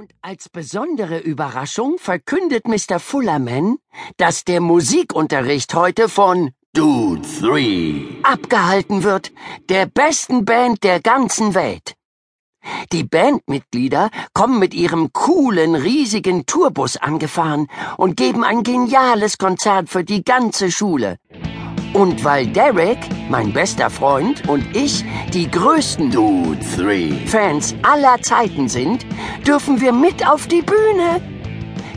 Und als besondere Überraschung verkündet Mr. Fullerman, dass der Musikunterricht heute von Dude 3 abgehalten wird, der besten Band der ganzen Welt. Die Bandmitglieder kommen mit ihrem coolen, riesigen Tourbus angefahren und geben ein geniales Konzert für die ganze Schule. Und weil Derek, mein bester Freund, und ich die größten Dude 3 Fans aller Zeiten sind, dürfen wir mit auf die Bühne.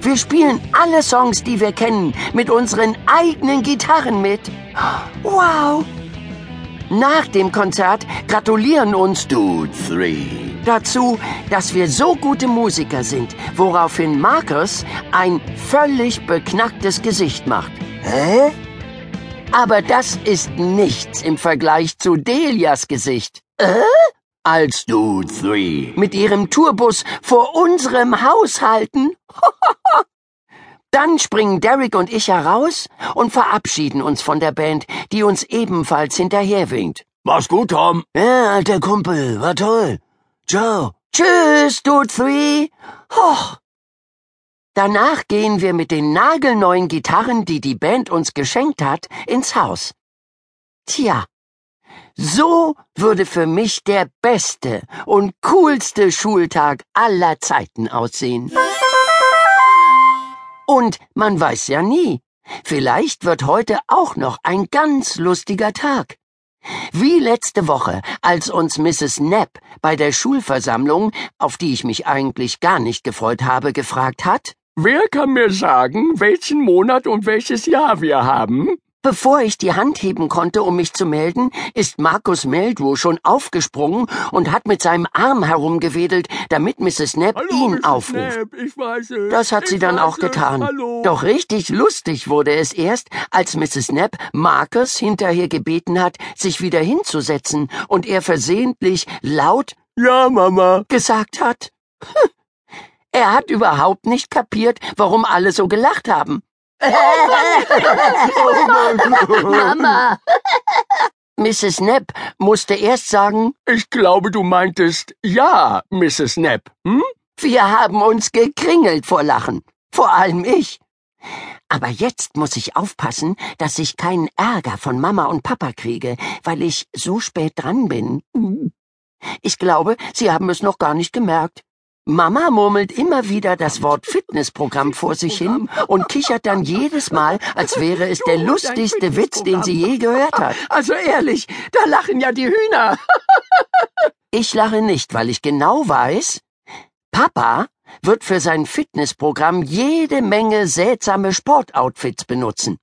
Wir spielen alle Songs, die wir kennen, mit unseren eigenen Gitarren mit. Wow! Nach dem Konzert gratulieren uns Dude 3 dazu, dass wir so gute Musiker sind, woraufhin Marcus ein völlig beknacktes Gesicht macht. Hä? Aber das ist nichts im Vergleich zu Delias Gesicht. Äh? Als Dude 3 mit ihrem Tourbus vor unserem Haus halten? Dann springen Derek und ich heraus und verabschieden uns von der Band, die uns ebenfalls hinterherwinkt. Mach's gut, Tom. Ja, alter Kumpel, war toll. Ciao. Tschüss, Dude 3. Hoch. Danach gehen wir mit den nagelneuen Gitarren, die die Band uns geschenkt hat, ins Haus. Tja, so würde für mich der beste und coolste Schultag aller Zeiten aussehen. Und man weiß ja nie, vielleicht wird heute auch noch ein ganz lustiger Tag. Wie letzte Woche, als uns Mrs. Knapp bei der Schulversammlung, auf die ich mich eigentlich gar nicht gefreut habe, gefragt hat, Wer kann mir sagen, welchen Monat und welches Jahr wir haben? Bevor ich die Hand heben konnte, um mich zu melden, ist Markus Meldrew schon aufgesprungen und hat mit seinem Arm herumgewedelt, damit Mrs. Knapp Hallo, ihn Mrs. aufruft. Knapp. Das hat sie ich dann weiß auch getan. Hallo. Doch richtig lustig wurde es erst, als Mrs. Knapp Marcus hinterher gebeten hat, sich wieder hinzusetzen und er versehentlich laut Ja, Mama. gesagt hat. Er hat überhaupt nicht kapiert, warum alle so gelacht haben. Mama! Mrs. Knapp musste erst sagen, Ich glaube, du meintest ja, Mrs. Knapp. Hm? wir haben uns gekringelt vor Lachen. Vor allem ich. Aber jetzt muss ich aufpassen, dass ich keinen Ärger von Mama und Papa kriege, weil ich so spät dran bin. Ich glaube, sie haben es noch gar nicht gemerkt. Mama murmelt immer wieder das Wort Fitnessprogramm vor sich hin und kichert dann jedes Mal, als wäre es der lustigste Witz, den sie je gehört hat. Also ehrlich, da lachen ja die Hühner. Ich lache nicht, weil ich genau weiß, Papa wird für sein Fitnessprogramm jede Menge seltsame Sportoutfits benutzen.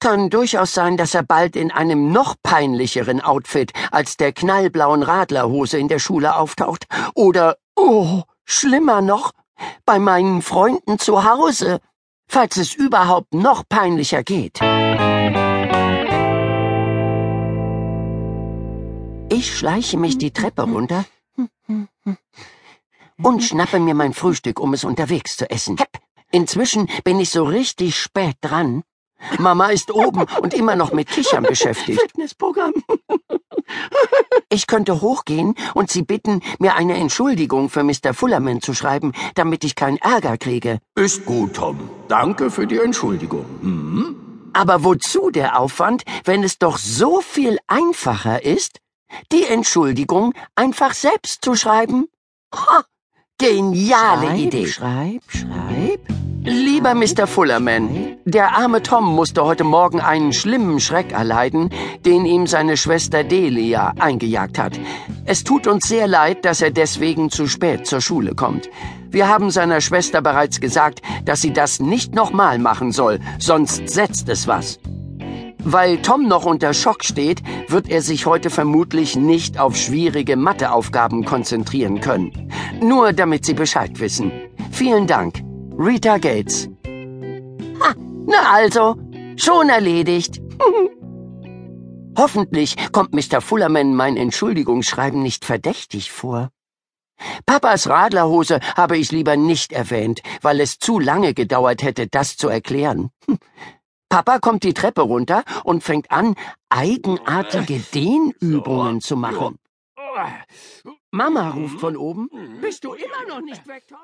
Kann durchaus sein, dass er bald in einem noch peinlicheren Outfit als der knallblauen Radlerhose in der Schule auftaucht. Oder, oh, schlimmer noch, bei meinen Freunden zu Hause, falls es überhaupt noch peinlicher geht. Ich schleiche mich die Treppe runter und schnappe mir mein Frühstück, um es unterwegs zu essen. Inzwischen bin ich so richtig spät dran. Mama ist oben und immer noch mit Kichern beschäftigt. Fitnessprogramm. Ich könnte hochgehen und sie bitten, mir eine Entschuldigung für Mr. Fullerman zu schreiben, damit ich keinen Ärger kriege. Ist gut, Tom. Danke für die Entschuldigung. Hm? Aber wozu der Aufwand, wenn es doch so viel einfacher ist, die Entschuldigung einfach selbst zu schreiben? Ha, geniale Schreib, Idee. Schreib, schreib. Lieber Mr. Fullerman, der arme Tom musste heute Morgen einen schlimmen Schreck erleiden, den ihm seine Schwester Delia eingejagt hat. Es tut uns sehr leid, dass er deswegen zu spät zur Schule kommt. Wir haben seiner Schwester bereits gesagt, dass sie das nicht nochmal machen soll, sonst setzt es was. Weil Tom noch unter Schock steht, wird er sich heute vermutlich nicht auf schwierige Matheaufgaben konzentrieren können. Nur damit Sie Bescheid wissen. Vielen Dank. Rita Gates. Ha, na also, schon erledigt. Hoffentlich kommt Mr. Fullerman mein Entschuldigungsschreiben nicht verdächtig vor. Papas Radlerhose habe ich lieber nicht erwähnt, weil es zu lange gedauert hätte, das zu erklären. Papa kommt die Treppe runter und fängt an, eigenartige Dehnübungen zu machen. Mama ruft von oben. Bist du immer noch nicht weg, Tom?